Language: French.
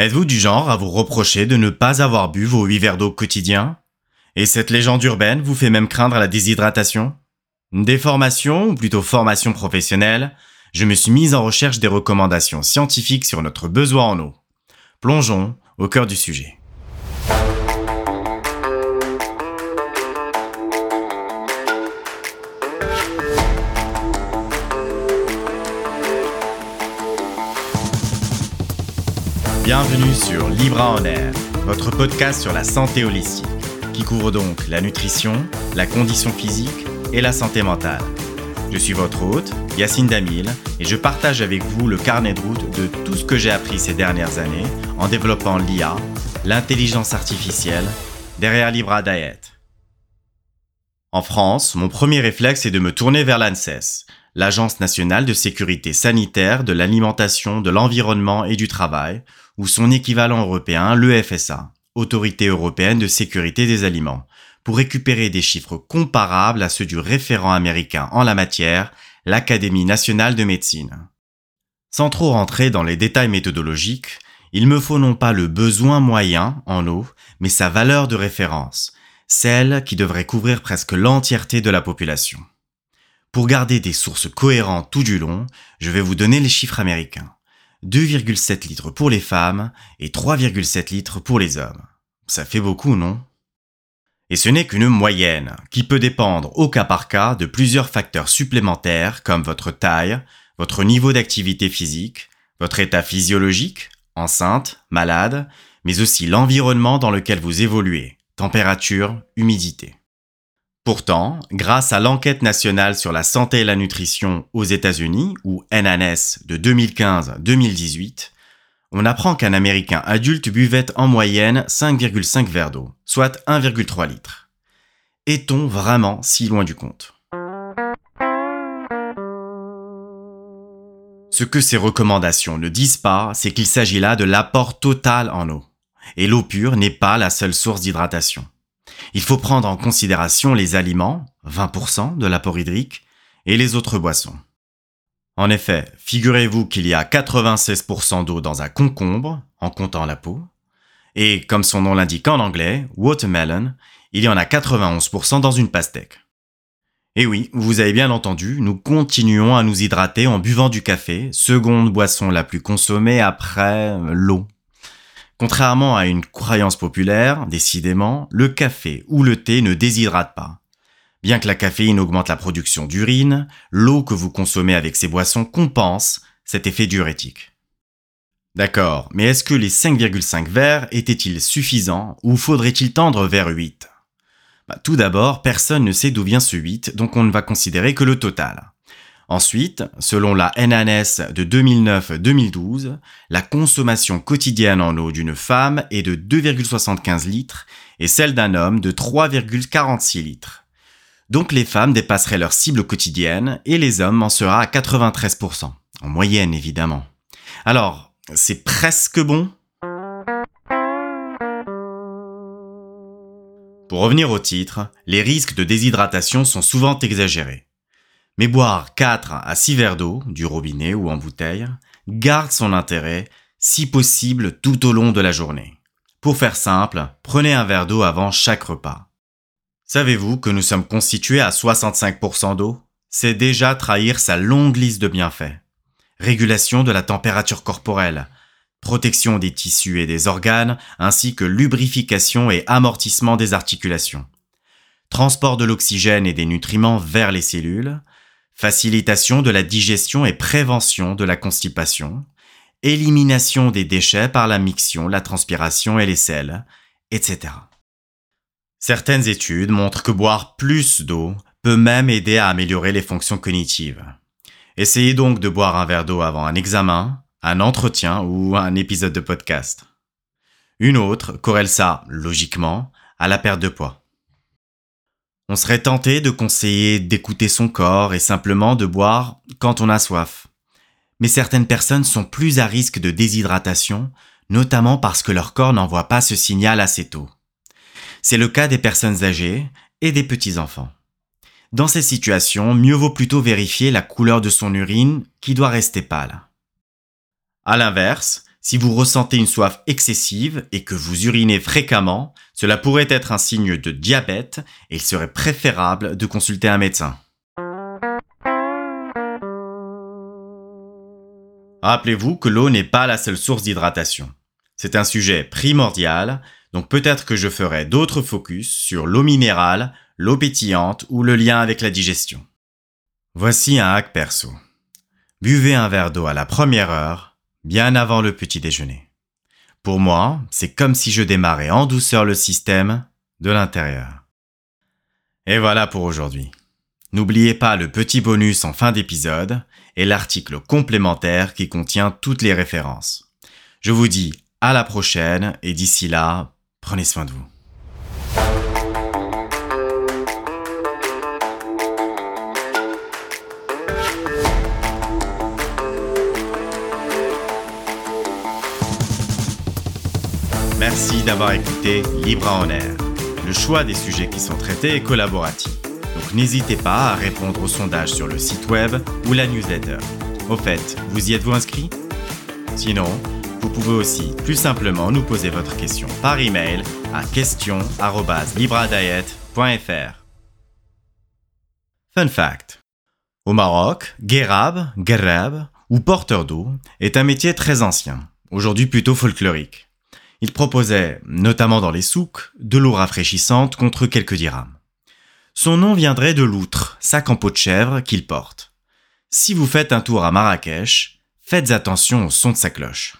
Êtes-vous du genre à vous reprocher de ne pas avoir bu vos 8 verres d'eau quotidiens? Et cette légende urbaine vous fait même craindre la déshydratation? Déformation, ou plutôt formation professionnelle, je me suis mise en recherche des recommandations scientifiques sur notre besoin en eau. Plongeons au cœur du sujet. Bienvenue sur Libra en Air, votre podcast sur la santé holistique, qui couvre donc la nutrition, la condition physique et la santé mentale. Je suis votre hôte, Yacine Damil, et je partage avec vous le carnet de route de tout ce que j'ai appris ces dernières années en développant l'IA, l'intelligence artificielle, derrière Libra Diet. En France, mon premier réflexe est de me tourner vers l'ANSES, l'Agence nationale de sécurité sanitaire de l'alimentation, de l'environnement et du travail, ou son équivalent européen, l'EFSA, Autorité européenne de sécurité des aliments, pour récupérer des chiffres comparables à ceux du référent américain en la matière, l'Académie nationale de médecine. Sans trop rentrer dans les détails méthodologiques, il me faut non pas le besoin moyen en eau, mais sa valeur de référence, celle qui devrait couvrir presque l'entièreté de la population. Pour garder des sources cohérentes tout du long, je vais vous donner les chiffres américains. 2,7 litres pour les femmes et 3,7 litres pour les hommes. Ça fait beaucoup, non? Et ce n'est qu'une moyenne, qui peut dépendre au cas par cas de plusieurs facteurs supplémentaires comme votre taille, votre niveau d'activité physique, votre état physiologique, enceinte, malade, mais aussi l'environnement dans lequel vous évoluez, température, humidité. Pourtant, grâce à l'enquête nationale sur la santé et la nutrition aux États-Unis, ou NNS de 2015-2018, on apprend qu'un Américain adulte buvait en moyenne 5,5 verres d'eau, soit 1,3 litres. Est-on vraiment si loin du compte? Ce que ces recommandations ne disent pas, c'est qu'il s'agit là de l'apport total en eau. Et l'eau pure n'est pas la seule source d'hydratation. Il faut prendre en considération les aliments, 20% de l'apport hydrique, et les autres boissons. En effet, figurez-vous qu'il y a 96% d'eau dans un concombre, en comptant la peau, et comme son nom l'indique en anglais, watermelon, il y en a 91% dans une pastèque. Et oui, vous avez bien entendu, nous continuons à nous hydrater en buvant du café, seconde boisson la plus consommée après l'eau. Contrairement à une croyance populaire, décidément, le café ou le thé ne déshydrate pas. Bien que la caféine augmente la production d'urine, l'eau que vous consommez avec ces boissons compense cet effet diurétique. D'accord, mais est-ce que les 5,5 verres étaient-ils suffisants ou faudrait-il tendre vers 8 bah, Tout d'abord, personne ne sait d'où vient ce 8, donc on ne va considérer que le total. Ensuite, selon la NNS de 2009-2012, la consommation quotidienne en eau d'une femme est de 2,75 litres et celle d'un homme de 3,46 litres. Donc les femmes dépasseraient leur cible quotidienne et les hommes en seraient à 93%, en moyenne évidemment. Alors, c'est presque bon? Pour revenir au titre, les risques de déshydratation sont souvent exagérés. Mais boire 4 à 6 verres d'eau, du robinet ou en bouteille, garde son intérêt, si possible tout au long de la journée. Pour faire simple, prenez un verre d'eau avant chaque repas. Savez-vous que nous sommes constitués à 65% d'eau? C'est déjà trahir sa longue liste de bienfaits. Régulation de la température corporelle, protection des tissus et des organes, ainsi que lubrification et amortissement des articulations. Transport de l'oxygène et des nutriments vers les cellules, facilitation de la digestion et prévention de la constipation, élimination des déchets par la miction, la transpiration et les sels, etc. Certaines études montrent que boire plus d'eau peut même aider à améliorer les fonctions cognitives. Essayez donc de boire un verre d'eau avant un examen, un entretien ou un épisode de podcast. Une autre corrèle ça, logiquement, à la perte de poids. On serait tenté de conseiller d'écouter son corps et simplement de boire quand on a soif. Mais certaines personnes sont plus à risque de déshydratation, notamment parce que leur corps n'envoie pas ce signal assez tôt. C'est le cas des personnes âgées et des petits-enfants. Dans ces situations, mieux vaut plutôt vérifier la couleur de son urine qui doit rester pâle. À l'inverse, Si vous ressentez une soif excessive et que vous urinez fréquemment, cela pourrait être un signe de diabète et il serait préférable de consulter un médecin. Rappelez-vous que l'eau n'est pas la seule source d'hydratation. C'est un sujet primordial, donc peut-être que je ferai d'autres focus sur l'eau minérale, l'eau pétillante ou le lien avec la digestion. Voici un hack perso. Buvez un verre d'eau à la première heure, bien avant le petit déjeuner. Pour moi, c'est comme si je démarrais en douceur le système de l'intérieur. Et voilà pour aujourd'hui. N'oubliez pas le petit bonus en fin d'épisode et l'article complémentaire qui contient toutes les références. Je vous dis à la prochaine et d'ici là, prenez soin de vous. Merci d'avoir écouté Libre en air. Le choix des sujets qui sont traités est collaboratif. Donc n'hésitez pas à répondre au sondage sur le site web ou la newsletter. Au fait, vous y êtes-vous inscrit? Sinon, vous pouvez aussi plus simplement nous poser votre question par email à question@libradiet.fr. Fun fact. Au Maroc, guérab, gerab ou porteur d'eau est un métier très ancien, aujourd'hui plutôt folklorique. Il proposait, notamment dans les souks, de l'eau rafraîchissante contre quelques dirhams. Son nom viendrait de l'outre, sac en peau de chèvre, qu'il porte. Si vous faites un tour à Marrakech, faites attention au son de sa cloche.